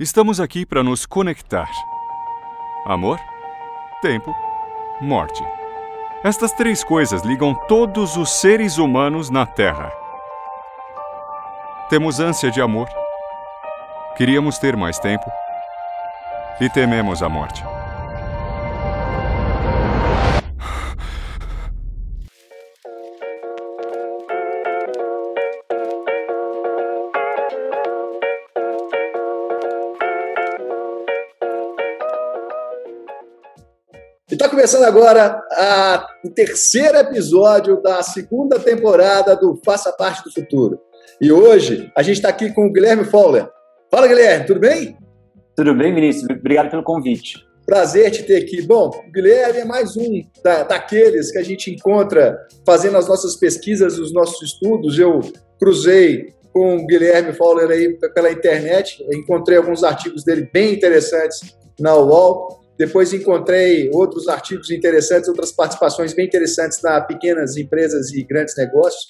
Estamos aqui para nos conectar. Amor, tempo, morte. Estas três coisas ligam todos os seres humanos na Terra. Temos ânsia de amor. Queríamos ter mais tempo. E tememos a morte. Começando agora o terceiro episódio da segunda temporada do Faça Parte do Futuro. E hoje a gente está aqui com o Guilherme Fowler. Fala, Guilherme, tudo bem? Tudo bem, Vinícius? Obrigado pelo convite. Prazer te ter aqui. Bom, o Guilherme é mais um da, daqueles que a gente encontra fazendo as nossas pesquisas, os nossos estudos. Eu cruzei com o Guilherme Fowler aí pela internet, encontrei alguns artigos dele bem interessantes na UOL depois encontrei outros artigos interessantes, outras participações bem interessantes na pequenas empresas e grandes negócios.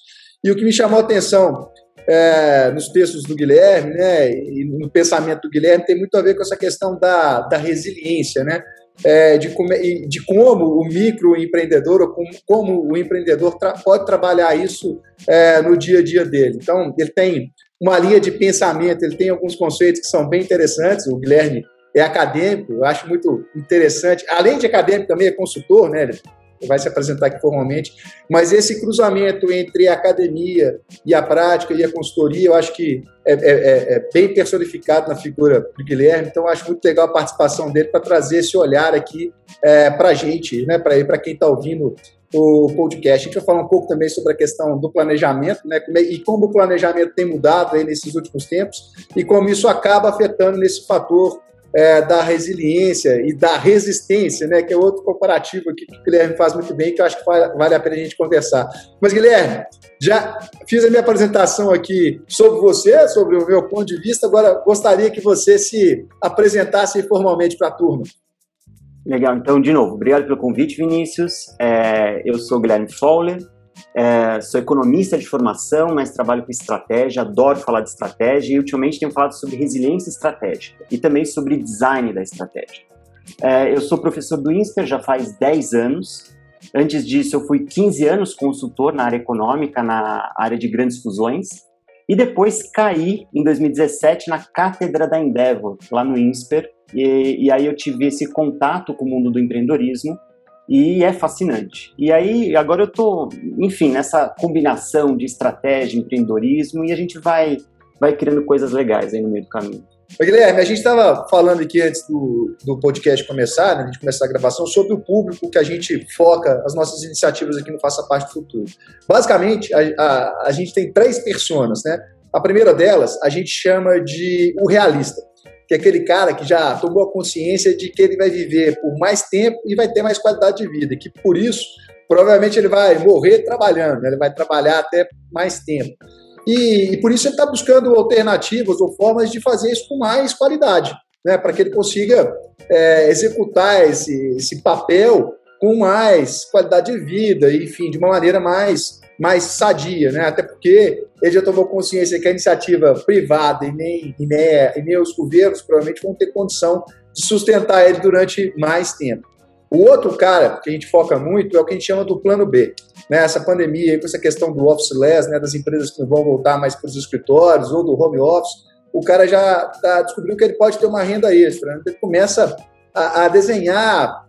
E o que me chamou a atenção é, nos textos do Guilherme, né, e no pensamento do Guilherme, tem muito a ver com essa questão da, da resiliência, né, é, de, como, de como o microempreendedor, ou como, como o empreendedor tra pode trabalhar isso é, no dia a dia dele. Então, ele tem uma linha de pensamento, ele tem alguns conceitos que são bem interessantes, o Guilherme é acadêmico, eu acho muito interessante. Além de acadêmico, também é consultor, né? Ele vai se apresentar aqui formalmente. Mas esse cruzamento entre a academia e a prática e a consultoria, eu acho que é, é, é, é bem personificado na figura do Guilherme. Então, acho muito legal a participação dele para trazer esse olhar aqui é, para a gente, né? Para quem está ouvindo o podcast. A gente vai falar um pouco também sobre a questão do planejamento, né? É, e como o planejamento tem mudado aí nesses últimos tempos e como isso acaba afetando nesse fator é, da resiliência e da resistência, né, que é outro comparativo aqui que o Guilherme faz muito bem, que eu acho que vale a pena a gente conversar. Mas, Guilherme, já fiz a minha apresentação aqui sobre você, sobre o meu ponto de vista, agora gostaria que você se apresentasse formalmente para a turma. Legal, então, de novo, obrigado pelo convite, Vinícius. É, eu sou Guilherme Fowler, é, sou economista de formação, mas trabalho com estratégia, adoro falar de estratégia e ultimamente tenho falado sobre resiliência estratégica e também sobre design da estratégia. É, eu sou professor do INSPER já faz 10 anos. Antes disso, eu fui 15 anos consultor na área econômica, na área de grandes fusões. E depois caí em 2017 na cátedra da Endeavor, lá no INSPER. E, e aí eu tive esse contato com o mundo do empreendedorismo e é fascinante. E aí, agora eu tô, enfim, nessa combinação de estratégia, empreendedorismo, e a gente vai, vai criando coisas legais aí no meio do caminho. Guilherme, a gente estava falando aqui antes do, do podcast começar, né, a gente começar a gravação, sobre o público que a gente foca as nossas iniciativas aqui no Faça Parte do Futuro. Basicamente, a, a, a gente tem três personas, né? A primeira delas a gente chama de o realista que é aquele cara que já tomou a consciência de que ele vai viver por mais tempo e vai ter mais qualidade de vida, que por isso provavelmente ele vai morrer trabalhando, ele vai trabalhar até mais tempo. E, e por isso ele está buscando alternativas ou formas de fazer isso com mais qualidade, né? para que ele consiga é, executar esse, esse papel com mais qualidade de vida, enfim, de uma maneira mais mais sadia, né? Até porque ele já tomou consciência que a iniciativa privada e nem, e nem, e nem os governos provavelmente vão ter condição de sustentar ele durante mais tempo. O outro cara que a gente foca muito é o que a gente chama do plano B. Né? Essa pandemia, com essa questão do office less, né? das empresas que não vão voltar mais para os escritórios ou do home office, o cara já tá, descobriu que ele pode ter uma renda extra. Né? Ele começa a, a desenhar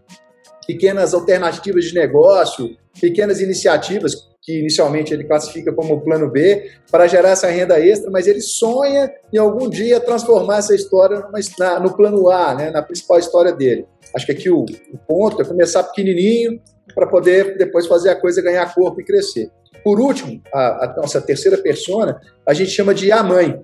pequenas alternativas de negócio, pequenas iniciativas que inicialmente ele classifica como plano B, para gerar essa renda extra, mas ele sonha em algum dia transformar essa história numa, no plano A, né, na principal história dele. Acho que aqui o, o ponto é começar pequenininho para poder depois fazer a coisa ganhar corpo e crescer. Por último, a, a nossa terceira persona, a gente chama de a mãe.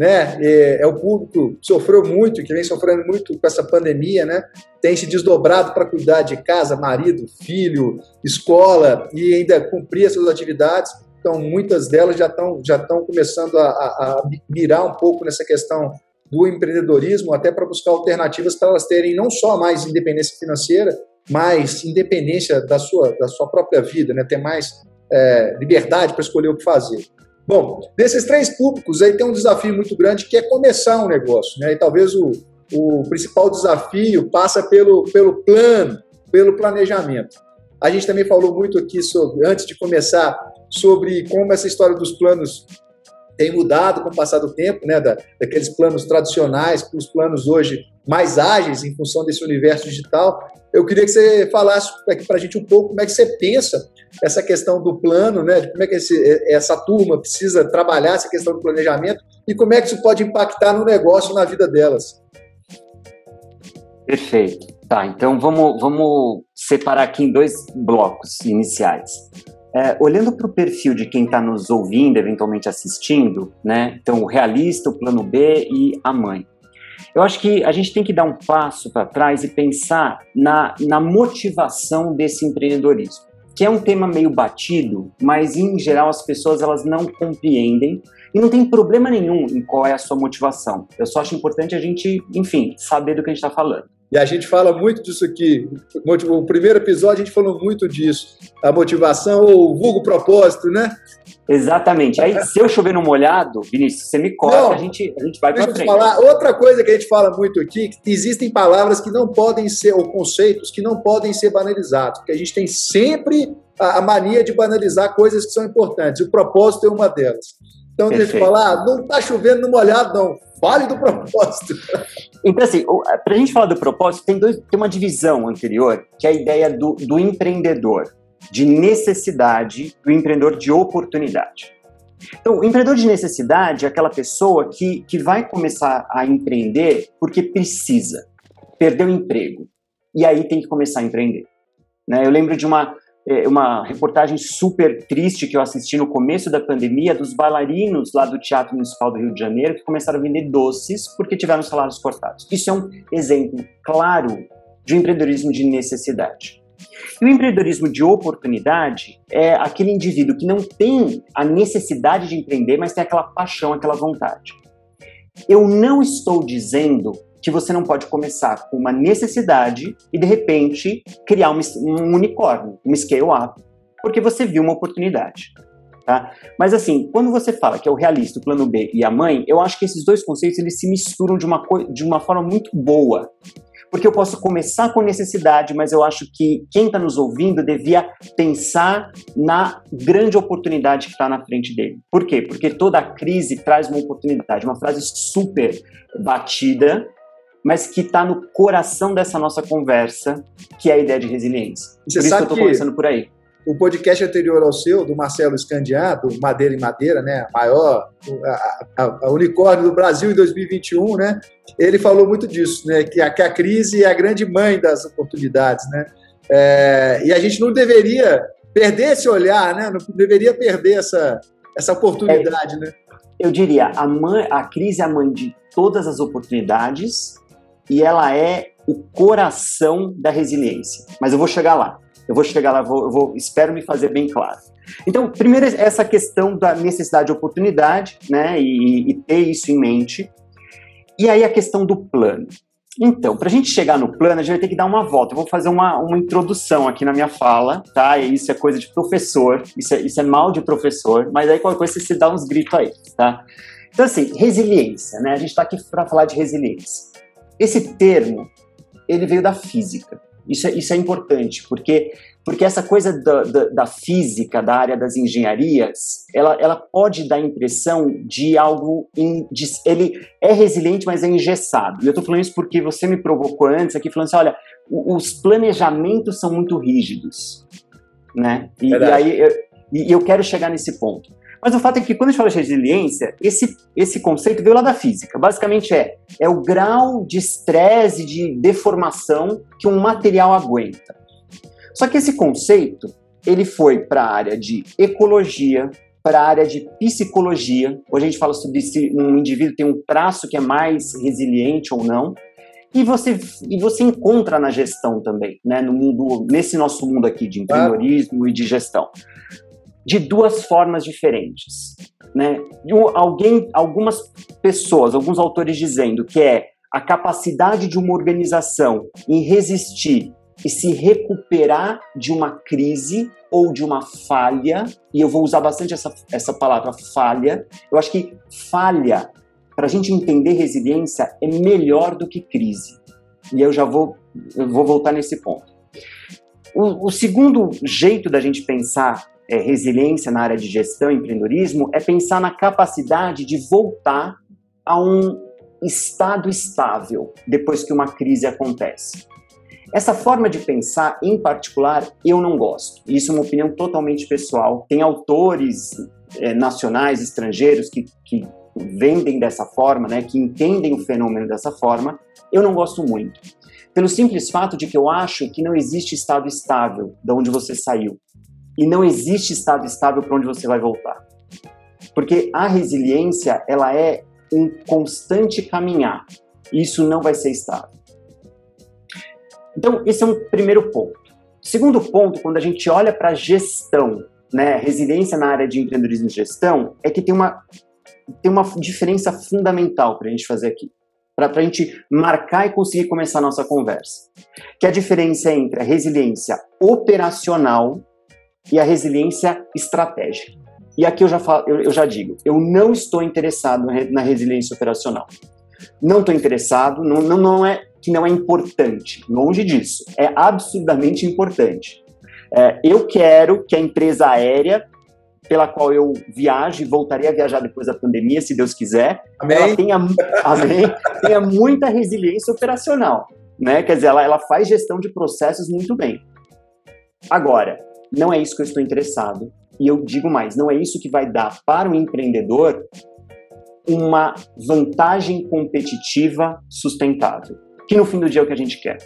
Né? É, é, o público que sofreu muito, que vem sofrendo muito com essa pandemia, né? Tem se desdobrado para cuidar de casa, marido, filho, escola e ainda cumprir as suas atividades. Então, muitas delas já estão já estão começando a, a, a mirar um pouco nessa questão do empreendedorismo, até para buscar alternativas para elas terem não só mais independência financeira, mas independência da sua, da sua própria vida, né? ter mais é, liberdade para escolher o que fazer. Bom, desses três públicos aí tem um desafio muito grande que é começar um negócio, né? E talvez o, o principal desafio passa pelo, pelo plano, pelo planejamento. A gente também falou muito aqui sobre, antes de começar, sobre como essa história dos planos tem mudado com o passar do tempo, né, da, daqueles planos tradicionais para os planos hoje mais ágeis em função desse universo digital. Eu queria que você falasse aqui para a gente um pouco como é que você pensa essa questão do plano, né, de como é que esse, essa turma precisa trabalhar essa questão do planejamento e como é que isso pode impactar no negócio, na vida delas. Perfeito. Tá, então vamos, vamos separar aqui em dois blocos iniciais. É, olhando para o perfil de quem está nos ouvindo, eventualmente assistindo, né? Então, o realista, o plano B e a mãe. Eu acho que a gente tem que dar um passo para trás e pensar na, na motivação desse empreendedorismo, que é um tema meio batido, mas em geral as pessoas elas não compreendem e não tem problema nenhum em qual é a sua motivação. Eu só acho importante a gente, enfim, saber do que a gente está falando. E a gente fala muito disso aqui. O primeiro episódio a gente falou muito disso. A motivação ou o vulgo propósito, né? Exatamente. Aí, se eu chover no molhado, Vinícius, você me corta, a gente, a gente vai para frente. Falar. Outra coisa que a gente fala muito aqui, que existem palavras que não podem ser, ou conceitos que não podem ser banalizados, porque a gente tem sempre a, a mania de banalizar coisas que são importantes. O propósito é uma delas. Então, a gente falar, não está chovendo no molhado, não. Fale do propósito. Então, assim, para a gente falar do propósito, tem, dois, tem uma divisão anterior, que é a ideia do, do empreendedor, de necessidade, do empreendedor de oportunidade. Então, o empreendedor de necessidade é aquela pessoa que, que vai começar a empreender porque precisa, perdeu o emprego, e aí tem que começar a empreender. Né? Eu lembro de uma, uma reportagem super triste que eu assisti no começo da pandemia dos bailarinos lá do Teatro Municipal do Rio de Janeiro que começaram a vender doces porque tiveram salários cortados. Isso é um exemplo claro de um empreendedorismo de necessidade. E o empreendedorismo de oportunidade é aquele indivíduo que não tem a necessidade de empreender, mas tem aquela paixão, aquela vontade. Eu não estou dizendo que você não pode começar com uma necessidade e de repente criar um, um unicórnio, um scale-up, porque você viu uma oportunidade. Tá? Mas assim, quando você fala que é o realista, o plano B e a mãe, eu acho que esses dois conceitos eles se misturam de uma, de uma forma muito boa. Porque eu posso começar com necessidade, mas eu acho que quem está nos ouvindo devia pensar na grande oportunidade que está na frente dele. Por quê? Porque toda crise traz uma oportunidade. Uma frase super batida, mas que está no coração dessa nossa conversa, que é a ideia de resiliência. Você por isso que eu estou começando por aí. O podcast anterior ao seu, do Marcelo Scandiá, do Madeira em Madeira, né, a maior a, a, a unicórnio do Brasil em 2021, né, ele falou muito disso, né, que a, que a crise é a grande mãe das oportunidades, né, é, e a gente não deveria perder esse olhar, né, não deveria perder essa, essa oportunidade, é, né. Eu diria, a, mãe, a crise é a mãe de todas as oportunidades e ela é o coração da resiliência. Mas eu vou chegar lá. Eu vou chegar lá, vou, vou, espero me fazer bem claro. Então, primeiro essa questão da necessidade de oportunidade, né, e, e ter isso em mente. E aí a questão do plano. Então, para a gente chegar no plano, a gente vai ter que dar uma volta. Eu vou fazer uma, uma introdução aqui na minha fala, tá? E isso é coisa de professor, isso é, isso é mal de professor, mas aí qualquer coisa você dá uns gritos aí, tá? Então, assim, resiliência, né? A gente está aqui para falar de resiliência. Esse termo, ele veio da física. Isso é, isso é importante, porque, porque essa coisa da, da, da física, da área das engenharias, ela, ela pode dar a impressão de algo. In, de, ele é resiliente, mas é engessado. E eu estou falando isso porque você me provocou antes aqui, falando assim: olha, os planejamentos são muito rígidos. Né? E, e aí eu, e eu quero chegar nesse ponto. Mas o fato é que quando a gente fala de resiliência, esse, esse conceito veio lá da física. Basicamente é, é o grau de estresse, de deformação que um material aguenta. Só que esse conceito, ele foi para a área de ecologia, para a área de psicologia. Hoje a gente fala sobre se um indivíduo tem um traço que é mais resiliente ou não. E você, e você encontra na gestão também, né? No mundo, nesse nosso mundo aqui de empreendedorismo e de gestão, de duas formas diferentes, né? Alguém, algumas pessoas, alguns autores dizendo que é a capacidade de uma organização em resistir e se recuperar de uma crise ou de uma falha, e eu vou usar bastante essa, essa palavra falha. Eu acho que falha, para a gente entender resiliência, é melhor do que crise. E eu já vou, eu vou voltar nesse ponto. O, o segundo jeito da gente pensar é, resiliência na área de gestão e empreendedorismo é pensar na capacidade de voltar a um estado estável depois que uma crise acontece. Essa forma de pensar, em particular, eu não gosto. Isso é uma opinião totalmente pessoal. Tem autores é, nacionais, estrangeiros, que, que vendem dessa forma, né, que entendem o fenômeno dessa forma. Eu não gosto muito. Pelo simples fato de que eu acho que não existe estado estável de onde você saiu. E não existe estado estável para onde você vai voltar. Porque a resiliência, ela é um constante caminhar. Isso não vai ser estável. Então, esse é um primeiro ponto. Segundo ponto, quando a gente olha para a gestão, né, resiliência na área de empreendedorismo e gestão, é que tem uma, tem uma diferença fundamental para a gente fazer aqui, para a gente marcar e conseguir começar a nossa conversa. Que é a diferença entre a resiliência operacional e a resiliência estratégica. E aqui eu já, falo, eu, eu já digo, eu não estou interessado na resiliência operacional. Não estou interessado, não, não, não é que não é importante, longe disso, é absurdamente importante. É, eu quero que a empresa aérea pela qual eu viajo e voltaria a viajar depois da pandemia, se Deus quiser, amém. ela tenha, amém, tenha muita resiliência operacional. Né? Quer dizer, ela, ela faz gestão de processos muito bem. Agora, não é isso que eu estou interessado. E eu digo mais, não é isso que vai dar para o empreendedor uma vantagem competitiva sustentável que no fim do dia é o que a gente quer.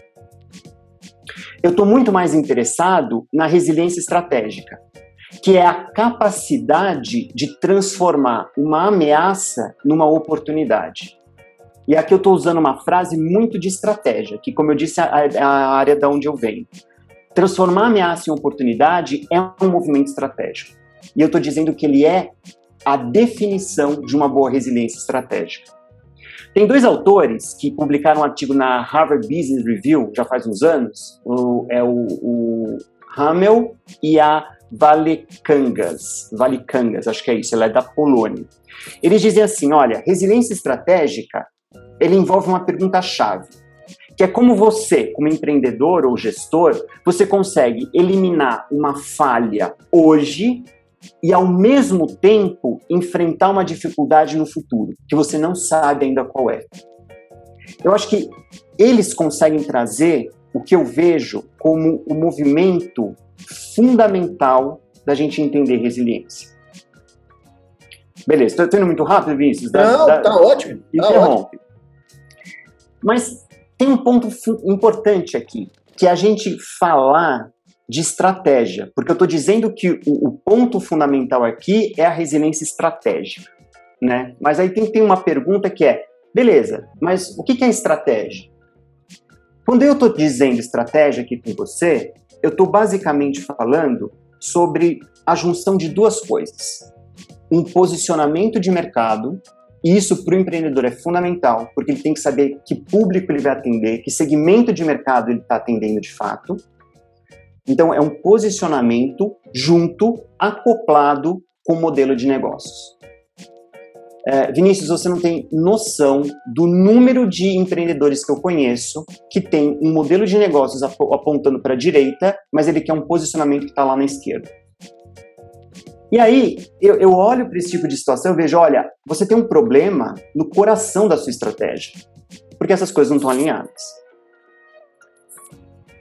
Eu estou muito mais interessado na resiliência estratégica, que é a capacidade de transformar uma ameaça numa oportunidade. E aqui eu estou usando uma frase muito de estratégia, que, como eu disse, é a área da onde eu venho. Transformar ameaça em oportunidade é um movimento estratégico. E eu estou dizendo que ele é a definição de uma boa resiliência estratégica. Tem dois autores que publicaram um artigo na Harvard Business Review já faz uns anos, o, é o, o Hamel e a Valekangas, Valikangas, acho que é isso, ela é da Polônia. Eles dizem assim, olha, resiliência estratégica, ele envolve uma pergunta-chave, que é como você, como empreendedor ou gestor, você consegue eliminar uma falha hoje e ao mesmo tempo enfrentar uma dificuldade no futuro, que você não sabe ainda qual é. Eu acho que eles conseguem trazer o que eu vejo como o movimento fundamental da gente entender resiliência. Beleza, estou indo muito rápido, Vinícius? Não, da, tá ótimo. Tá interrompe. Ótimo. Mas tem um ponto importante aqui, que é a gente falar de estratégia, porque eu estou dizendo que o, o, ponto fundamental aqui é a resiliência estratégica, né? Mas aí tem, tem uma pergunta que é, beleza, mas o que, que é estratégia? Quando eu estou dizendo estratégia aqui com você, eu estou basicamente falando sobre a junção de duas coisas: um posicionamento de mercado e isso para o empreendedor é fundamental, porque ele tem que saber que público ele vai atender, que segmento de mercado ele está atendendo de fato, então, é um posicionamento junto, acoplado com o modelo de negócios. É, Vinícius, você não tem noção do número de empreendedores que eu conheço que tem um modelo de negócios ap apontando para a direita, mas ele quer um posicionamento que está lá na esquerda. E aí, eu, eu olho para esse tipo de situação e vejo: olha, você tem um problema no coração da sua estratégia, porque essas coisas não estão alinhadas.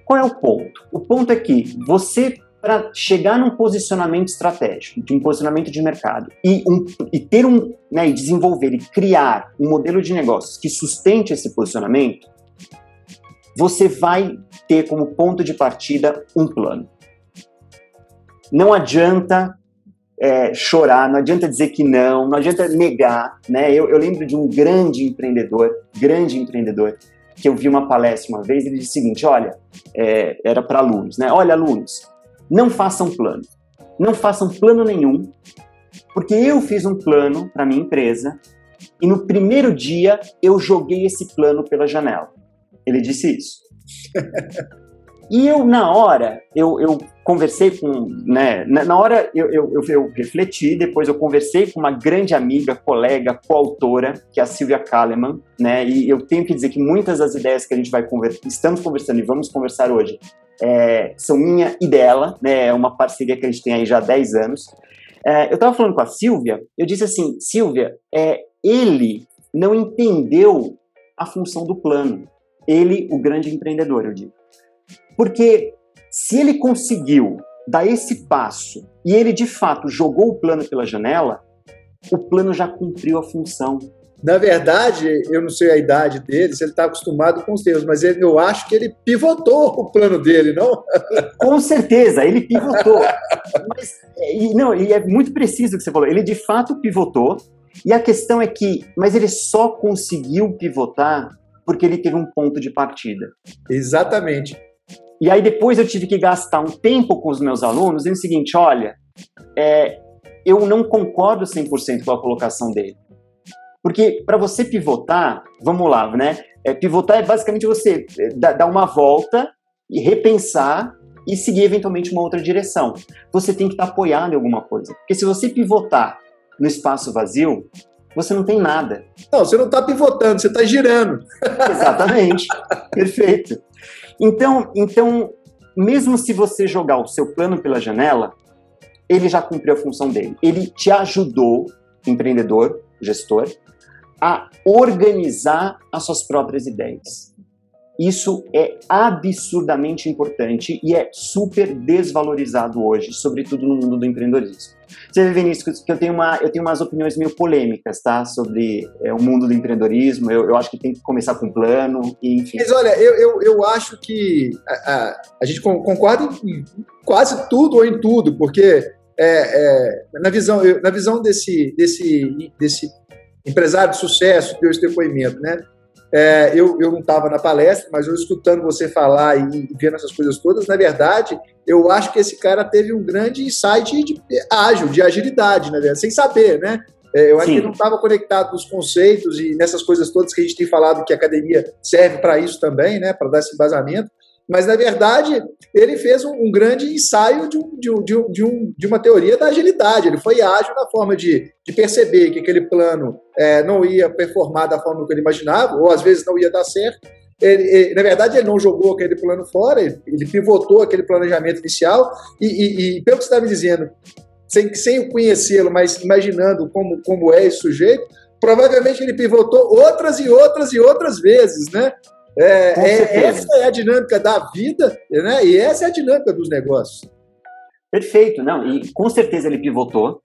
Qual é o ponto? O ponto é que você, para chegar num posicionamento estratégico, de um posicionamento de mercado, e, um, e ter um, né, e desenvolver e criar um modelo de negócios que sustente esse posicionamento, você vai ter como ponto de partida um plano. Não adianta é, chorar, não adianta dizer que não, não adianta negar, né? Eu, eu lembro de um grande empreendedor, grande empreendedor, que eu vi uma palestra uma vez, ele disse o seguinte, olha, é, era para alunos, né? Olha, alunos, não façam plano, não façam plano nenhum, porque eu fiz um plano para minha empresa e no primeiro dia eu joguei esse plano pela janela. Ele disse isso. E eu, na hora, eu, eu conversei com, né, na hora eu, eu, eu, refleti, depois eu conversei com uma grande amiga, colega, coautora, que é a Silvia Kaleman, né, e eu tenho que dizer que muitas das ideias que a gente vai conversar, estamos conversando e vamos conversar hoje, é, são minha e dela, né, é uma parceria que a gente tem aí já há 10 anos. É, eu estava falando com a Silvia, eu disse assim, Silvia, é, ele não entendeu a função do plano. Ele, o grande empreendedor, eu digo. Porque se ele conseguiu dar esse passo e ele de fato jogou o plano pela janela, o plano já cumpriu a função. Na verdade, eu não sei a idade dele, se ele está acostumado com os termos, mas ele, eu acho que ele pivotou o plano dele, não? Com certeza, ele pivotou. mas, e, não, e é muito preciso o que você falou. Ele de fato pivotou, e a questão é que, mas ele só conseguiu pivotar porque ele teve um ponto de partida. Exatamente. E aí depois eu tive que gastar um tempo com os meus alunos dizendo o seguinte, olha, é, eu não concordo 100% com a colocação dele. Porque para você pivotar, vamos lá, né? É, pivotar é basicamente você é, dar uma volta e repensar e seguir eventualmente uma outra direção. Você tem que estar tá apoiado em alguma coisa. Porque se você pivotar no espaço vazio, você não tem nada. Não, você não está pivotando, você está girando. Exatamente. Perfeito. Então, então, mesmo se você jogar o seu plano pela janela, ele já cumpriu a função dele. Ele te ajudou, empreendedor, gestor, a organizar as suas próprias ideias. Isso é absurdamente importante e é super desvalorizado hoje, sobretudo no mundo do empreendedorismo. Você vê, Vinícius, que eu tenho, uma, eu tenho umas opiniões meio polêmicas, tá? Sobre é, o mundo do empreendedorismo. Eu, eu acho que tem que começar com um plano, e, enfim. Mas olha, eu, eu, eu acho que a, a, a gente concorda em quase tudo ou em tudo, porque é, é, na visão, eu, na visão desse, desse, desse empresário de sucesso, deu esse depoimento, né? É, eu, eu não estava na palestra, mas eu escutando você falar e, vendo essas coisas todas, na verdade, eu acho que esse cara teve um grande insight de, ágil, de agilidade, né, sem saber, né? É, eu acho Sim. que ele não estava conectado nos conceitos e nessas coisas todas que a gente tem falado que a academia serve para isso também, né? Para dar esse embasamento. Mas, na verdade, ele fez um, um grande ensaio de, um, de, um, de, de, uma teoria da agilidade. Ele foi ágil na forma de, perceber que aquele plano é, não ia performar da forma que ele imaginava, ou às vezes não ia dar certo. Ele, ele, na verdade, ele não jogou aquele plano fora, ele, ele pivotou aquele planejamento inicial, e, e, e pelo que você está me dizendo, sem, sem conhecê-lo, mas imaginando como, como é esse sujeito, provavelmente ele pivotou outras e outras e outras vezes, né? É, é, essa é a dinâmica da vida, né? E essa é a dinâmica dos negócios. Perfeito, não, e com certeza ele pivotou.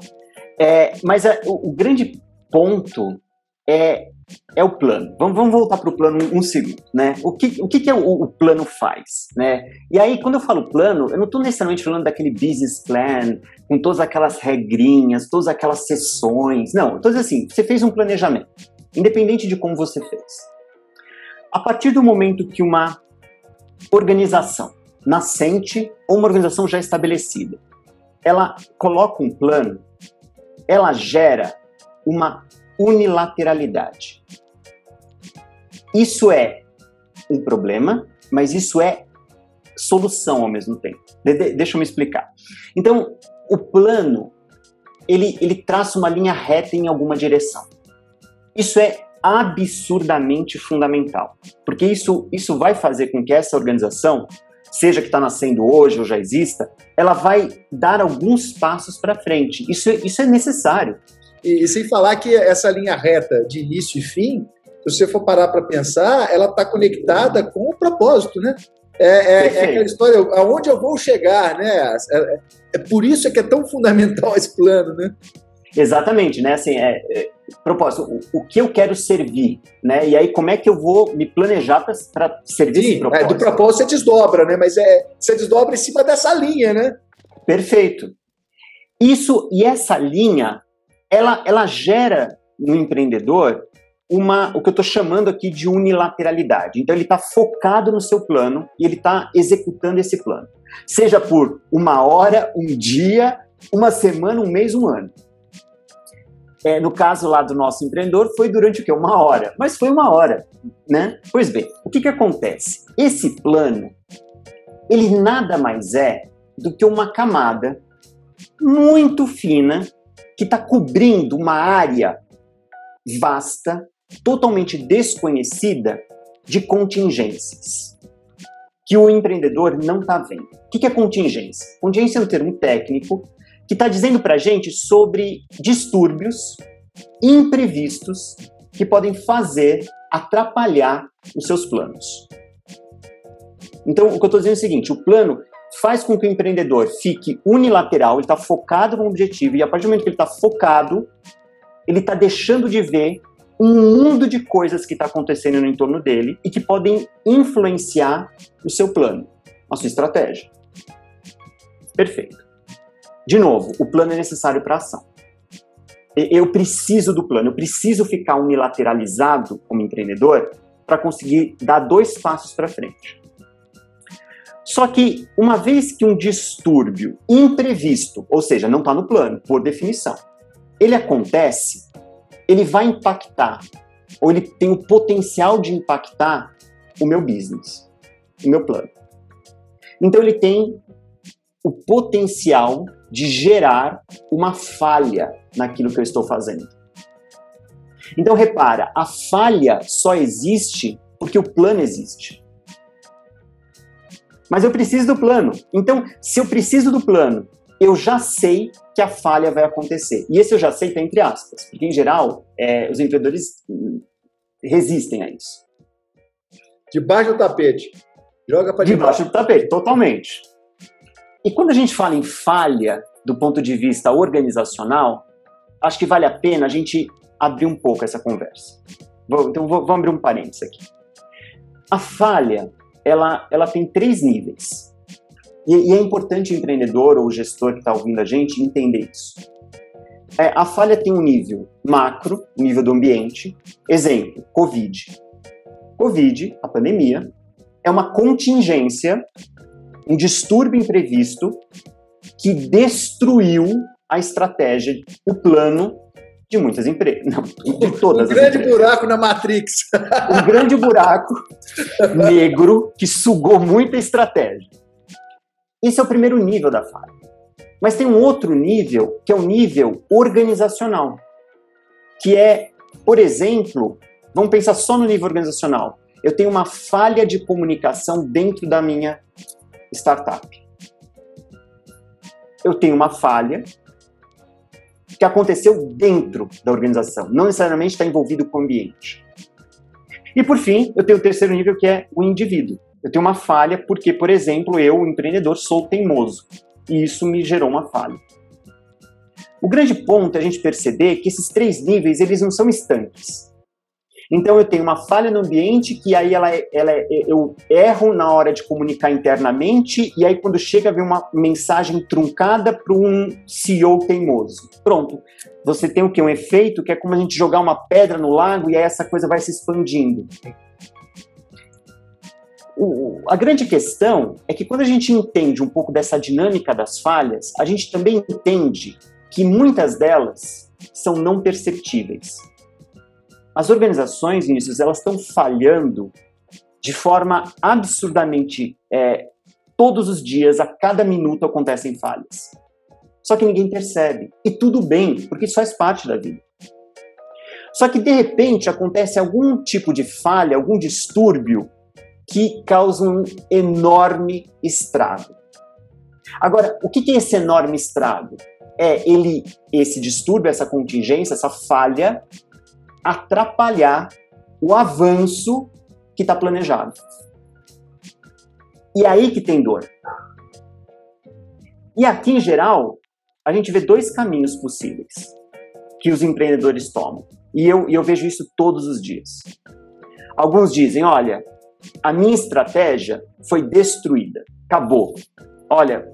É, mas a, o, o, grande ponto é, é o plano. Vamos, vamos voltar para o plano um, um, segundo, né? O que, o que, que é o, o, plano faz, né? E aí, quando eu falo plano, eu não estou necessariamente falando daquele business plan, com todas aquelas regrinhas, todas aquelas sessões. Não, estou dizendo assim, você fez um planejamento, independente de como você fez. A partir do momento que uma organização nascente ou uma organização já estabelecida, ela coloca um plano, ela gera uma unilateralidade. Isso é um problema, mas isso é solução ao mesmo tempo. De de deixa eu me explicar. Então, o plano ele, ele traça uma linha reta em alguma direção. Isso é absurdamente fundamental, porque isso, isso vai fazer com que essa organização, seja que está nascendo hoje ou já exista, ela vai dar alguns passos para frente. Isso, isso é necessário. E, e, sem falar que essa linha reta de início e fim, se você for parar para pensar, ela está conectada com o propósito, né? É, é, é, aquela história, aonde eu vou chegar, né? É, é, por isso é que é tão fundamental esse plano, né? Exatamente, né? Assim, é, é propósito, o, o, que eu quero servir, né? E aí como é que eu vou me planejar para servir Sim, esse propósito? É, do propósito você desdobra, né? Mas é, você desdobra em cima dessa linha, né? Perfeito. Isso e essa linha, ela, ela gera no empreendedor uma, o que eu estou chamando aqui de unilateralidade. Então ele está focado no seu plano e ele está executando esse plano, seja por uma hora, um dia, uma semana, um mês, um ano. É, no caso lá do nosso empreendedor, foi durante o quê? Uma hora. Mas foi uma hora, né? Pois bem, o que, que acontece? Esse plano, ele nada mais é do que uma camada muito fina que está cobrindo uma área vasta, totalmente desconhecida de contingências que o empreendedor não está vendo. O que é contingência? Contingência é um termo técnico que está dizendo para a gente sobre distúrbios imprevistos que podem fazer atrapalhar os seus planos. Então, o que eu estou dizendo é o seguinte: o plano faz com que o empreendedor fique unilateral, ele está focado no objetivo, e a partir do momento que ele está focado, ele está deixando de ver um mundo de coisas que está acontecendo no entorno dele e que podem influenciar o seu plano, a sua estratégia. Perfeito. De novo, o plano é necessário para ação. Eu preciso do plano, eu preciso ficar unilateralizado como empreendedor para conseguir dar dois passos para frente. Só que, uma vez que um distúrbio imprevisto, ou seja, não está no plano, por definição, ele acontece, ele vai impactar, ou ele tem o potencial de impactar o meu business, o meu plano. Então, ele tem o potencial de gerar uma falha naquilo que eu estou fazendo. Então repara, a falha só existe porque o plano existe. Mas eu preciso do plano. Então, se eu preciso do plano, eu já sei que a falha vai acontecer. E esse eu já sei está entre aspas, porque em geral é, os empreendedores resistem a isso. Debaixo do tapete. Joga para debaixo. Debaixo do tapete, totalmente. E quando a gente fala em falha do ponto de vista organizacional, acho que vale a pena a gente abrir um pouco essa conversa. Vou, então vou, vou abrir um parênteses aqui. A falha, ela, ela tem três níveis. E, e é importante o empreendedor ou o gestor que está ouvindo a gente entender isso. É, a falha tem um nível macro, nível do ambiente. Exemplo, Covid. Covid, a pandemia, é uma contingência um distúrbio imprevisto que destruiu a estratégia, o plano de muitas empresas. Não, de todas um grande empresas. buraco na Matrix. Um grande buraco negro que sugou muita estratégia. Esse é o primeiro nível da falha. Mas tem um outro nível, que é o nível organizacional, que é, por exemplo, vamos pensar só no nível organizacional. Eu tenho uma falha de comunicação dentro da minha startup. Eu tenho uma falha que aconteceu dentro da organização, não necessariamente está envolvido com o ambiente. E por fim, eu tenho o terceiro nível que é o indivíduo. Eu tenho uma falha porque, por exemplo, eu, empreendedor, sou teimoso e isso me gerou uma falha. O grande ponto é a gente perceber que esses três níveis eles não são estanques. Então eu tenho uma falha no ambiente que aí ela, é, ela é, eu erro na hora de comunicar internamente e aí quando chega vem uma mensagem truncada para um CEO teimoso. Pronto. Você tem o que um efeito que é como a gente jogar uma pedra no lago e aí essa coisa vai se expandindo. A grande questão é que quando a gente entende um pouco dessa dinâmica das falhas, a gente também entende que muitas delas são não perceptíveis. As organizações, Vinícius, elas estão falhando de forma absurdamente. É, todos os dias, a cada minuto acontecem falhas. Só que ninguém percebe. E tudo bem, porque isso faz parte da vida. Só que de repente acontece algum tipo de falha, algum distúrbio que causa um enorme estrago. Agora, o que é esse enorme estrago? É ele, esse distúrbio, essa contingência, essa falha, atrapalhar o avanço que está planejado. E é aí que tem dor. E aqui, em geral, a gente vê dois caminhos possíveis que os empreendedores tomam. E eu, eu vejo isso todos os dias. Alguns dizem: olha, a minha estratégia foi destruída, acabou. Olha,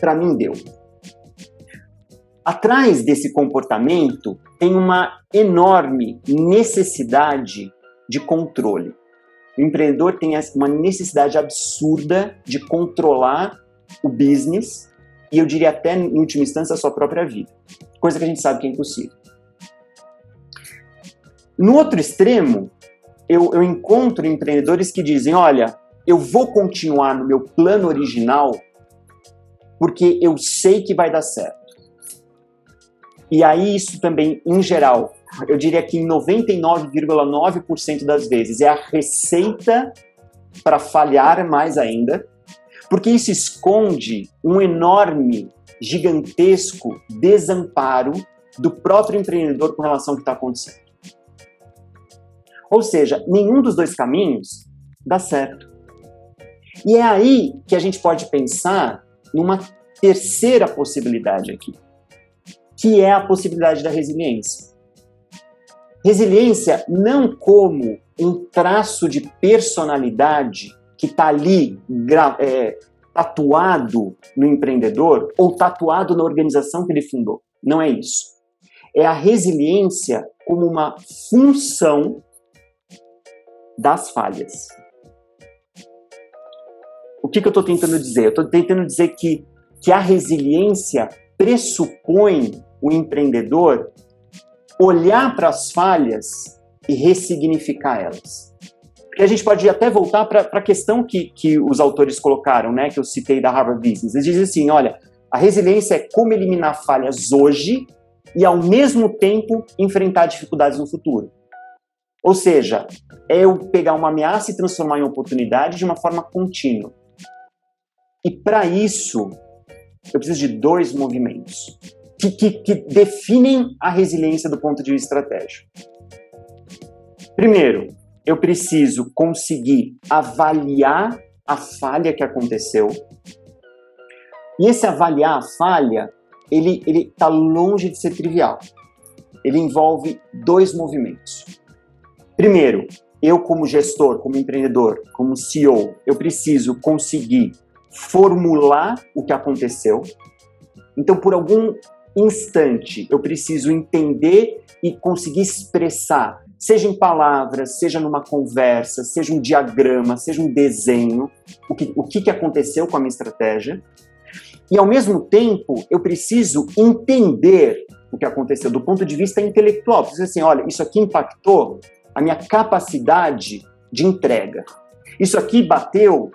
para mim deu. Atrás desse comportamento tem uma enorme necessidade de controle. O empreendedor tem uma necessidade absurda de controlar o business e eu diria até, em última instância, a sua própria vida. Coisa que a gente sabe que é impossível. No outro extremo, eu, eu encontro empreendedores que dizem: olha, eu vou continuar no meu plano original porque eu sei que vai dar certo. E aí, isso também, em geral, eu diria que em 99,9% das vezes é a receita para falhar mais ainda, porque isso esconde um enorme, gigantesco desamparo do próprio empreendedor com relação ao que está acontecendo. Ou seja, nenhum dos dois caminhos dá certo. E é aí que a gente pode pensar numa terceira possibilidade aqui que é a possibilidade da resiliência. Resiliência não como um traço de personalidade que está ali é, tatuado no empreendedor ou tatuado na organização que ele fundou. Não é isso. É a resiliência como uma função das falhas. O que, que eu estou tentando dizer? Eu estou tentando dizer que, que a resiliência pressupõe o empreendedor olhar para as falhas e ressignificar elas. Porque a gente pode até voltar para a questão que, que os autores colocaram, né, que eu citei da Harvard Business. Eles dizem assim: olha, a resiliência é como eliminar falhas hoje e, ao mesmo tempo, enfrentar dificuldades no futuro. Ou seja, é eu pegar uma ameaça e transformar em oportunidade de uma forma contínua. E para isso, eu preciso de dois movimentos que, que, que definem a resiliência do ponto de vista estratégico. Primeiro, eu preciso conseguir avaliar a falha que aconteceu. E esse avaliar a falha, ele está longe de ser trivial. Ele envolve dois movimentos. Primeiro, eu como gestor, como empreendedor, como CEO, eu preciso conseguir formular o que aconteceu. Então, por algum instante. Eu preciso entender e conseguir expressar, seja em palavras, seja numa conversa, seja um diagrama, seja um desenho, o que, o que aconteceu com a minha estratégia. E ao mesmo tempo, eu preciso entender o que aconteceu do ponto de vista intelectual. Preciso assim, olha, isso aqui impactou a minha capacidade de entrega. Isso aqui bateu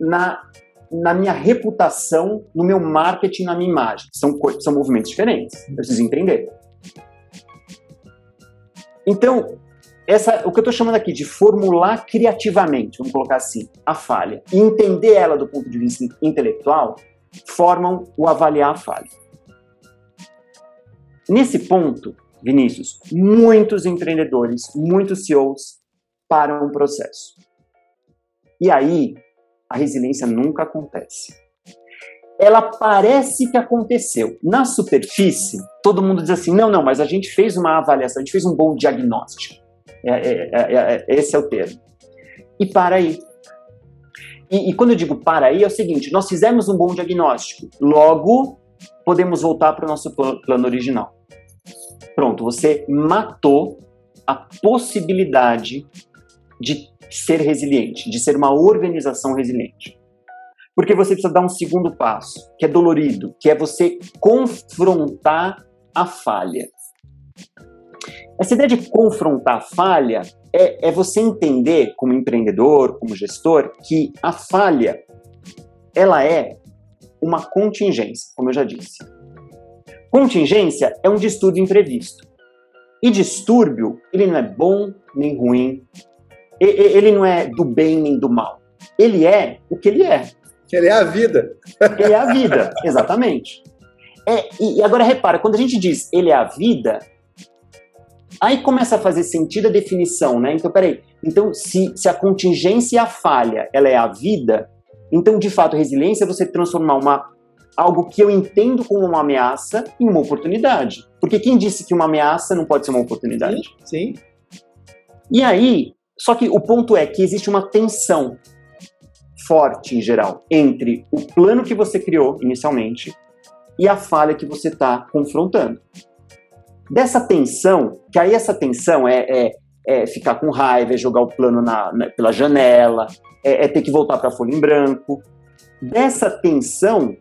na na minha reputação, no meu marketing, na minha imagem. São, são movimentos diferentes. Eu preciso entender. Então, essa, o que eu estou chamando aqui de formular criativamente, vamos colocar assim, a falha, e entender ela do ponto de vista intelectual, formam o avaliar a falha. Nesse ponto, Vinícius, muitos empreendedores, muitos CEOs param o processo. E aí, a resiliência nunca acontece. Ela parece que aconteceu. Na superfície, todo mundo diz assim: não, não, mas a gente fez uma avaliação, a gente fez um bom diagnóstico. É, é, é, é esse é o termo. E para aí. E, e quando eu digo para aí, é o seguinte: nós fizemos um bom diagnóstico, logo podemos voltar para o nosso plano original. Pronto, você matou a possibilidade de ser resiliente, de ser uma organização resiliente. Porque você precisa dar um segundo passo, que é dolorido, que é você confrontar a falha. Essa ideia de confrontar a falha é, é você entender, como empreendedor, como gestor, que a falha ela é uma contingência, como eu já disse. Contingência é um distúrbio imprevisto. E distúrbio, ele não é bom nem ruim, ele não é do bem nem do mal. Ele é o que ele é. Ele é a vida. Ele é a vida, exatamente. É, e agora repara, quando a gente diz ele é a vida, aí começa a fazer sentido a definição, né? Então, peraí. Então, se, se a contingência e a falha ela é a vida, então, de fato, resiliência é você transformar uma, algo que eu entendo como uma ameaça em uma oportunidade. Porque quem disse que uma ameaça não pode ser uma oportunidade? Sim. sim. E aí, só que o ponto é que existe uma tensão forte, em geral, entre o plano que você criou inicialmente e a falha que você está confrontando. Dessa tensão, que aí essa tensão é, é, é, ficar com raiva, é jogar o plano na, na, pela janela, é, é ter que voltar para a folha em branco. Dessa tensão,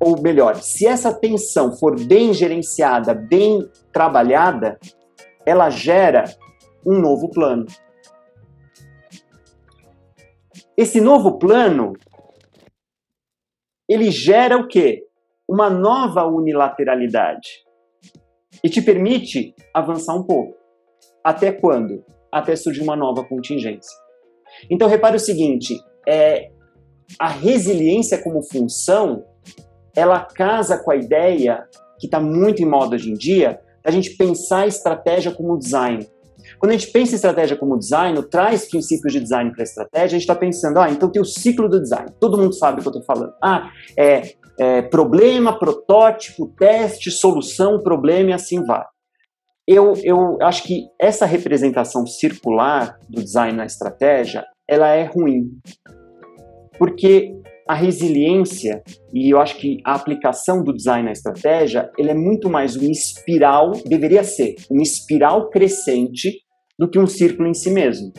ou melhor, se essa tensão for bem gerenciada, bem trabalhada, ela gera um novo plano. Esse novo plano ele gera o quê? Uma nova unilateralidade. E te permite avançar um pouco. Até quando? Até surgir uma nova contingência. Então repare o seguinte, é, a resiliência como função, ela casa com a ideia que está muito em moda hoje em dia, da gente pensar a estratégia como design. Quando a gente pensa em estratégia como design, traz princípios de design para a estratégia, a gente está pensando, ah, então tem o ciclo do design. Todo mundo sabe o que eu estou falando. Ah, é, é, problema, protótipo, teste, solução, problema e assim vai. Eu, eu acho que essa representação circular do design na estratégia, ela é ruim. Porque a resiliência e eu acho que a aplicação do design na estratégia, ele é muito mais uma espiral, deveria ser uma espiral crescente do que um círculo em si mesmo.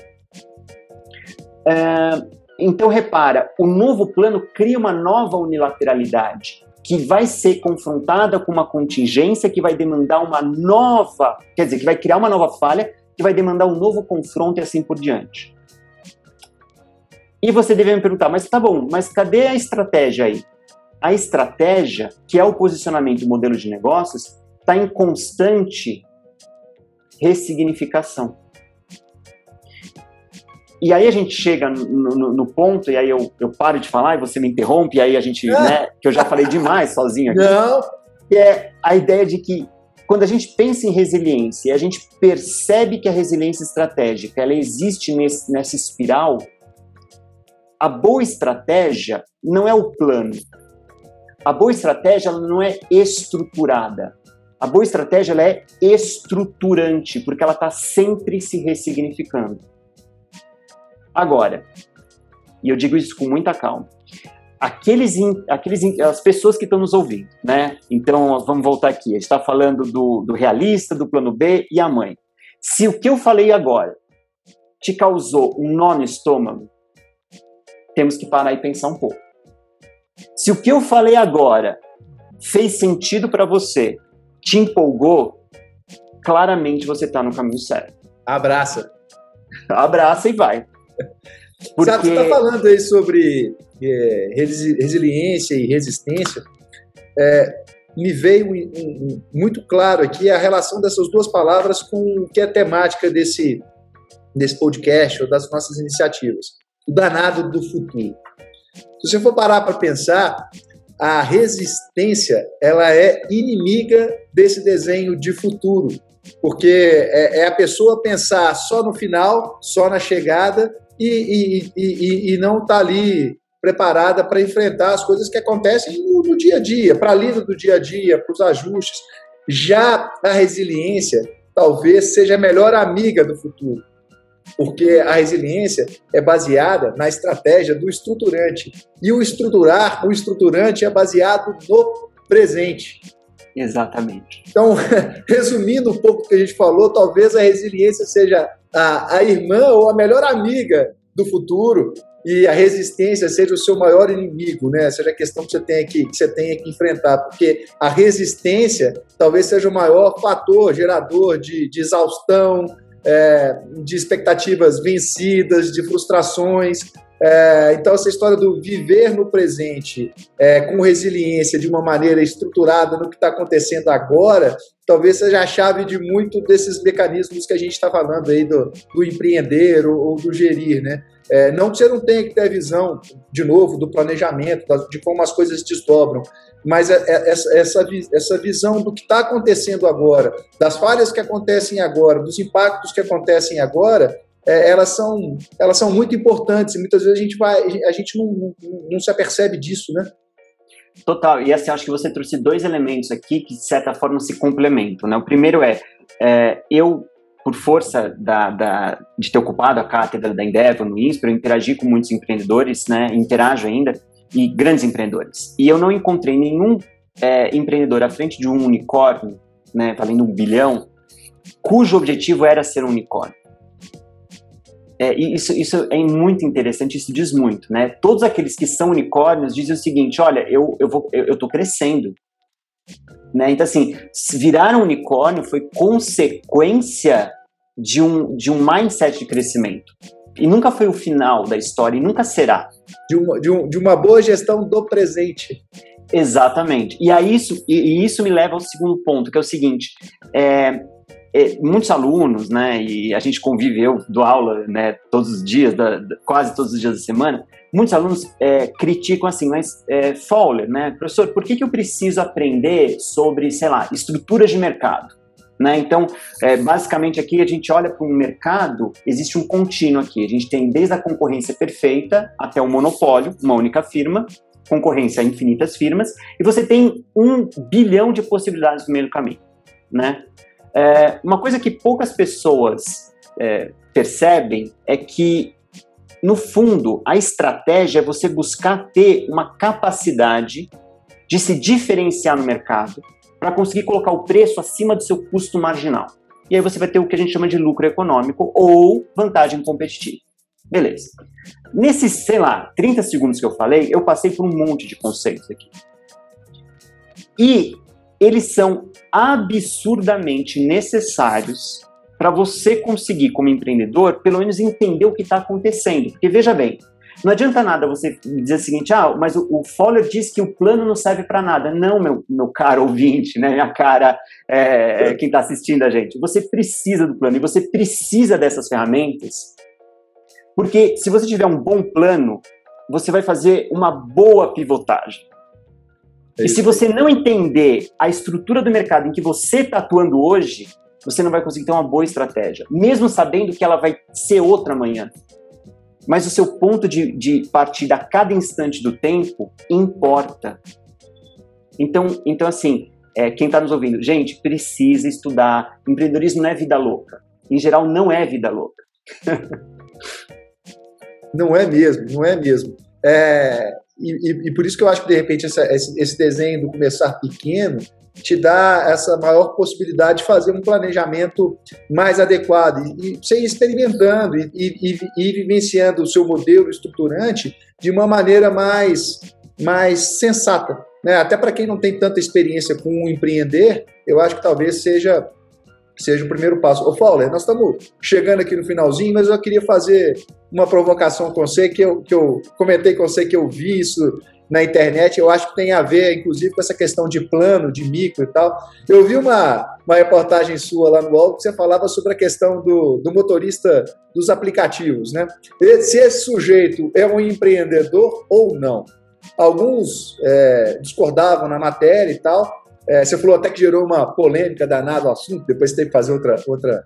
É, então repara, o novo plano cria uma nova unilateralidade que vai ser confrontada com uma contingência que vai demandar uma nova, quer dizer, que vai criar uma nova falha, que vai demandar um novo confronto e assim por diante. E você deve me perguntar, mas tá bom, mas cadê a estratégia aí? A estratégia, que é o posicionamento do modelo de negócios, está em constante ressignificação. E aí a gente chega no, no, no, ponto, e aí eu, eu paro de falar e você me interrompe, e aí a gente, é. né, que eu já falei demais sozinho aqui. Não. Que é a ideia de que quando a gente pensa em resiliência e a gente percebe que a resiliência estratégica ela existe nesse, nessa espiral, a boa estratégia não é o plano. A boa estratégia não é estruturada. A boa estratégia é estruturante, porque ela está sempre se ressignificando. Agora, e eu digo isso com muita calma, aqueles, aqueles as pessoas que estão nos ouvindo, né? Então, vamos voltar aqui. A gente está falando do, do realista, do plano B e a mãe. Se o que eu falei agora te causou um nó no estômago, temos que parar e pensar um pouco. Se o que eu falei agora fez sentido para você, te empolgou, claramente você está no caminho certo. Abraça. Abraça e vai. Porque... Sabe, você está falando aí sobre é, resiliência e resistência. É, me veio um, um, muito claro aqui a relação dessas duas palavras com o que é a temática desse, desse podcast ou das nossas iniciativas o danado do futuro. Se você for parar para pensar, a resistência ela é inimiga desse desenho de futuro, porque é, é a pessoa pensar só no final, só na chegada e, e, e, e não estar tá ali preparada para enfrentar as coisas que acontecem no, no dia a dia, para a lida do dia a dia, para os ajustes. Já a resiliência talvez seja a melhor amiga do futuro porque a resiliência é baseada na estratégia do estruturante. E o estruturar, o estruturante é baseado no presente. Exatamente. Então, resumindo um pouco o que a gente falou, talvez a resiliência seja a, a irmã ou a melhor amiga do futuro e a resistência seja o seu maior inimigo, né? Seja a questão que você tenha que, que você tenha que enfrentar, porque a resistência talvez seja o maior fator gerador de, de exaustão, é, de expectativas vencidas, de frustrações. É, então, essa história do viver no presente é, com resiliência, de uma maneira estruturada no que está acontecendo agora, talvez seja a chave de muito desses mecanismos que a gente está falando aí do, do empreender ou, ou, do gerir, né? É, não que você não tenha que ter a visão, de novo, do planejamento, de como as coisas desdobram, mas é, é, essa, essa, essa visão do que está acontecendo agora, das falhas que acontecem agora, dos impactos que acontecem agora, é, elas, são, elas são muito importantes e muitas vezes a gente, vai, a gente não, não, não se apercebe disso, né? Total, e assim, acho que você trouxe dois elementos aqui que de certa forma se complementam, né? O primeiro é, é eu, por força da, da, de ter ocupado a cátedra da Endeavor no INSPER, eu interagi com muitos empreendedores, né? Interajo ainda, e grandes empreendedores. E eu não encontrei nenhum é, empreendedor à frente de um unicórnio, né, valendo um bilhão, cujo objetivo era ser um unicórnio. É, isso, isso é muito interessante, isso diz muito, né? Todos aqueles que são unicórnios dizem o seguinte: olha, eu, vou, eu, crescendo. Né? Então, assim, virar um unicórnio foi consequência de um, de um mindset de crescimento. E nunca foi o final da história, e nunca será. De uma, de, um, de uma boa gestão do presente. Exatamente. E, aí isso, e, isso me leva ao segundo ponto, que é o seguinte: é, é, muitos alunos, né, e a gente convive, eu dou aula né, todos os dias, da, da, quase todos os dias da semana, muitos alunos é, criticam assim, mas é, Fowler, né, professor, por que, que eu preciso aprender sobre, sei lá, estruturas de mercado? Né? Então, é, basicamente aqui a gente olha para um mercado, existe um contínuo aqui. A gente tem desde a concorrência perfeita até o monopólio, uma única firma, concorrência a infinitas firmas, e você tem um bilhão de possibilidades no meio do caminho. Né? É, uma coisa que poucas pessoas é, percebem é que, no fundo, a estratégia é você buscar ter uma capacidade de se diferenciar no mercado para conseguir colocar o preço acima do seu custo marginal. E aí você vai ter o que a gente chama de lucro econômico ou vantagem competitiva. Beleza. Nesses, sei lá, 30 segundos que eu falei, eu passei por um monte de conceitos aqui. E eles são absurdamente necessários para você conseguir, como empreendedor, pelo menos entender o que está acontecendo. Porque veja bem, não adianta nada você dizer o seguinte, ah, mas o, o Fowler diz que o plano não serve para nada. Não, meu, meu caro ouvinte, né, minha cara, é, quem está assistindo a gente. Você precisa do plano e você precisa dessas ferramentas, porque se você tiver um bom plano, você vai fazer uma boa pivotagem. É e se você não entender a estrutura do mercado em que você está atuando hoje, você não vai conseguir ter uma boa estratégia, mesmo sabendo que ela vai ser outra amanhã. Mas o seu ponto de, de partida a cada instante do tempo importa. Então, então assim, é, quem está nos ouvindo, gente, precisa estudar. Empreendedorismo não é vida louca. Em geral, não é vida louca. não é mesmo, não é mesmo. É, e, e, e, por isso que eu acho que, de repente, essa, esse, esse desenho do começar pequeno te dá essa maior possibilidade de fazer um planejamento mais adequado e, você ir experimentando e, e, e, vivenciando o seu modelo estruturante de uma maneira mais, mais sensata. Né? Até para quem não tem tanta experiência com empreender, eu acho que talvez seja seja o primeiro passo. Ô, Fowler, nós estamos chegando aqui no finalzinho, mas eu queria fazer uma provocação com você, que eu, que eu comentei com você que eu vi isso na internet, eu acho que tem a ver, inclusive, com essa questão de plano, de micro e tal. Eu vi uma, uma reportagem sua lá no UOL que você falava sobre a questão do, do motorista dos aplicativos, né? Se esse sujeito é um empreendedor ou não. Alguns é, discordavam na matéria e tal, é, você falou até que gerou uma polêmica danada o assunto, depois você teve que fazer outra, outra,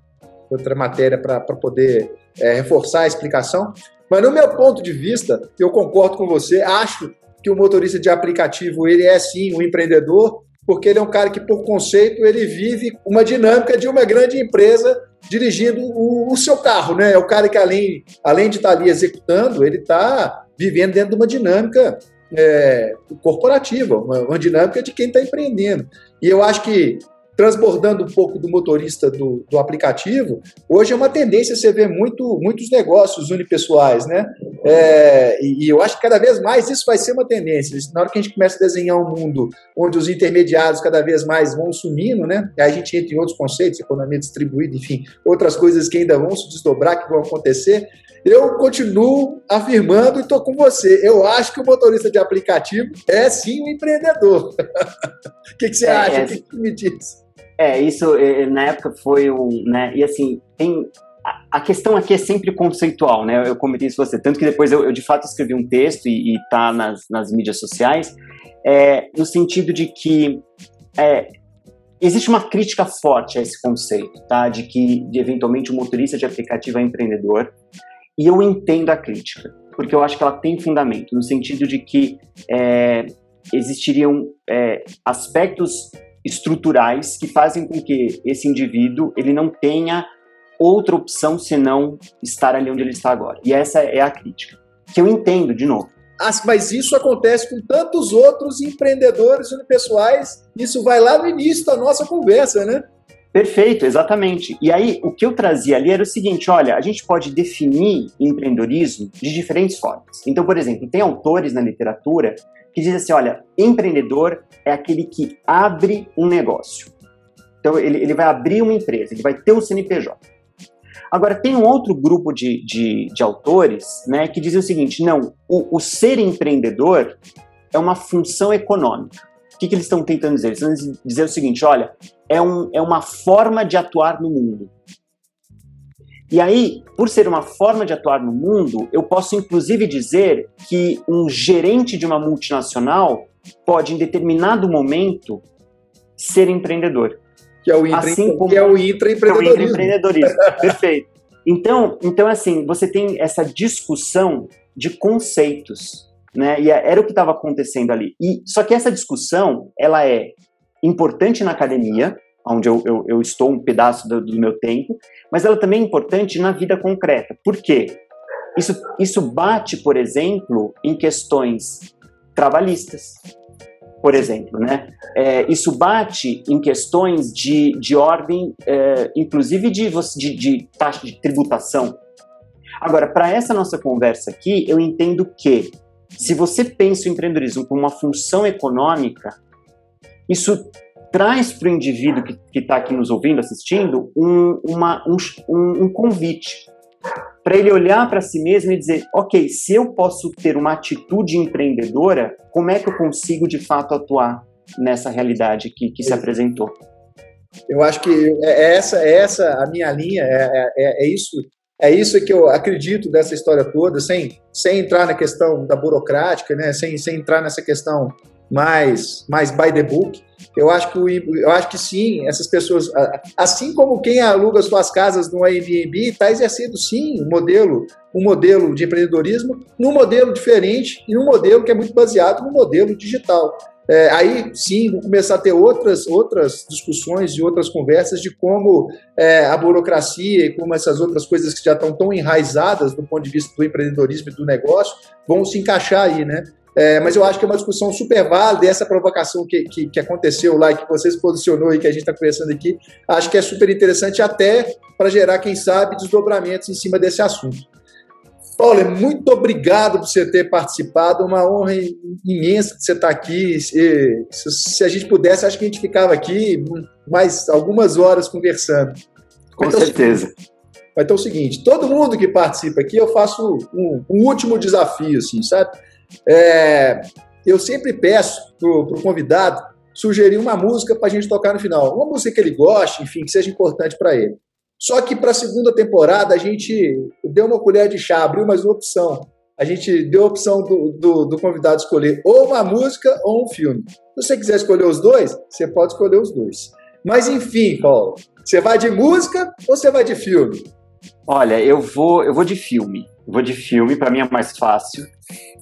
outra matéria para poder é, reforçar a explicação. Mas no meu ponto de vista, eu concordo com você, acho que o motorista de aplicativo ele é sim um empreendedor, porque ele é um cara que, por conceito, ele vive uma dinâmica de uma grande empresa dirigindo o, o seu carro, né? É o cara que, além, além de estar ali executando, ele está vivendo dentro de uma dinâmica é, corporativa, uma, uma dinâmica de quem está empreendendo. E eu acho que transbordando um pouco do motorista do, do, aplicativo, hoje é uma tendência você ver muito, muitos negócios unipessoais, né? É, e, e, eu acho que cada vez mais isso vai ser uma tendência. Na hora que a gente começa a desenhar um mundo onde os intermediários cada vez mais vão sumindo, né? Aí a gente entra em outros conceitos, economia distribuída, enfim, outras coisas que ainda vão se desdobrar, que vão acontecer. Eu continuo afirmando e estou com você. Eu acho que o motorista de aplicativo é sim um empreendedor. O que, que, você é, acha? É, o que, que me diz? É, isso é, na época foi um. Né, e assim, tem. A, a questão aqui é sempre conceitual, né? Eu comentei isso com você. Tanto que depois eu, eu de fato escrevi um texto e, e tá nas, nas mídias sociais, é, no sentido de que é, existe uma crítica forte a esse conceito, tá? De que de, eventualmente o motorista de aplicativo é empreendedor. E eu entendo a crítica, porque eu acho que ela tem fundamento, no sentido de que é, existiriam é, aspectos estruturais que fazem com que esse indivíduo ele não tenha outra opção senão estar ali onde ele está agora. E essa é a crítica. Que eu entendo, de novo. mas isso acontece com tantos outros empreendedores unipessoais. Isso vai lá no início da nossa conversa, né? Perfeito, exatamente. E aí, o que eu trazia ali era o seguinte: olha, a gente pode definir empreendedorismo de diferentes formas. Então, por exemplo, tem autores na literatura que dizem assim: olha, empreendedor é aquele que abre um negócio. Então, ele, ele vai abrir uma empresa, ele vai ter um CNPJ. Agora, tem um outro grupo de, de, de autores né, que dizem o seguinte: não, o, o ser empreendedor é uma função econômica. O que, que eles estão tentando dizer? Eles estão dizer o seguinte: olha, é, um, é uma forma de atuar no mundo. E aí, por ser uma forma de atuar no mundo, eu posso inclusive dizer que um gerente de uma multinacional pode, em determinado momento, ser empreendedor. Que é o, intra, assim como, que é o intraempreendedorismo. É o intraempreendedorismo, perfeito. Então, então, assim, você tem essa discussão de conceitos, né? E era o que estava acontecendo ali. E só que essa discussão, ela é importante na academia, onde eu, eu, eu estou um pedaço do, do, meu tempo, mas ela também é importante na vida concreta. Por quê? Isso, isso bate, por exemplo, em questões trabalhistas, por exemplo, né? É, isso bate em questões de, de ordem, é, inclusive de, de, de taxa de tributação. Agora, para essa nossa conversa aqui, eu entendo que se você pensa o empreendedorismo como uma função econômica, isso traz para o indivíduo que está aqui nos ouvindo, assistindo, um, uma, um, um convite para ele olhar para si mesmo e dizer: ok, se eu posso ter uma atitude empreendedora, como é que eu consigo de fato atuar nessa realidade que, que se apresentou? Eu acho que é, é essa, é essa a minha linha, é, é, é isso é isso que eu acredito dessa história toda, sem, sem entrar na questão da burocrática, né? sem, sem entrar nessa questão mais, mais by the book. Eu acho que, eu acho que sim, essas pessoas, assim como quem aluga suas casas no Airbnb, está exercendo sim um modelo, um modelo de empreendedorismo, num modelo diferente e num modelo que é muito baseado no modelo digital. É, aí sim vou começar a ter outras, outras discussões e outras conversas de como é, a burocracia e como essas outras coisas que já estão tão enraizadas do ponto de vista do empreendedorismo e do negócio vão se encaixar aí, né? É, mas eu acho que é uma discussão super válida e essa provocação que, que, que aconteceu lá e que você se posicionou e que a gente está conversando aqui, acho que é super interessante até para gerar, quem sabe, desdobramentos em cima desse assunto. Paulo, muito obrigado por você ter participado, uma honra imensa de você estar aqui. Se, se, a gente pudesse, acho que a gente ficava aqui mais algumas horas conversando. Com então, certeza. Vai ter o seguinte: todo mundo que participa aqui, eu faço um, um último desafio, assim, sabe? É, eu sempre peço para o convidado sugerir uma música para a gente tocar no final. Uma música que ele goste, enfim, que seja importante para ele. Só que para a segunda temporada a gente deu uma colher de chá, abriu mais uma opção. A gente deu a opção do, do, do, convidado escolher ou uma música ou um filme. Se você quiser escolher os dois, você pode escolher os dois. Mas enfim, Paulo, você vai de música ou você vai de filme? Olha, eu vou, eu vou de filme. Vou de filme, para mim é mais fácil.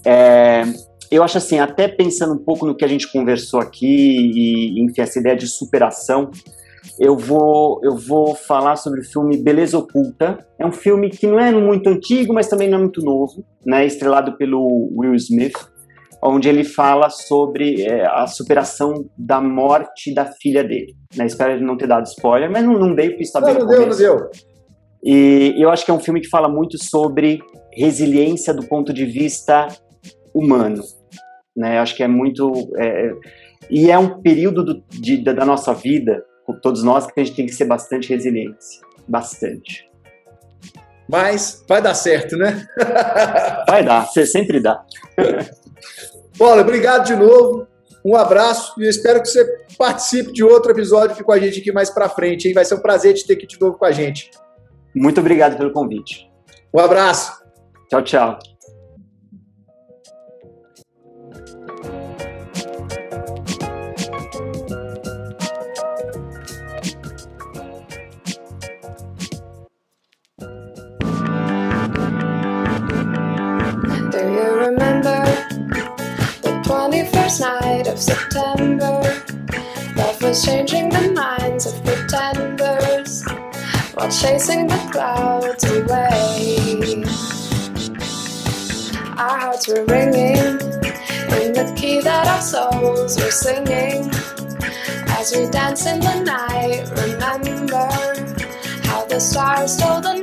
É, eu acho assim, até pensando um pouco no que a gente conversou aqui e, enfim, essa ideia de superação, eu vou, eu vou falar sobre o filme Beleza Oculta. É um filme que não é muito antigo, mas também não é muito novo, né? Estrelado pelo Will Smith, onde ele fala sobre é, a superação da morte da filha dele. Né? Espero não ter dado spoiler, mas não, não dei porque bem Não, não deu, não deu. E eu acho que é um filme que fala muito sobre resiliência do ponto de vista humano. Né? Eu acho que é muito. É, e é um período do, de, da nossa vida, todos nós, que a gente tem que ser bastante resiliente. Bastante. Mas vai dar certo, né? vai dar, você sempre dá. Paulo, obrigado de novo. Um abraço e espero que você participe de outro episódio aqui com a gente aqui mais para frente. Hein? Vai ser um prazer te ter aqui de novo com a gente. Muito obrigado pelo convite. Um abraço. Tchau, tchau. night of September. Love was changing the minds of pretenders while chasing the clouds away. our hearts were ringing in the key that our souls were singing. As we dance in the night, remember how the stars told the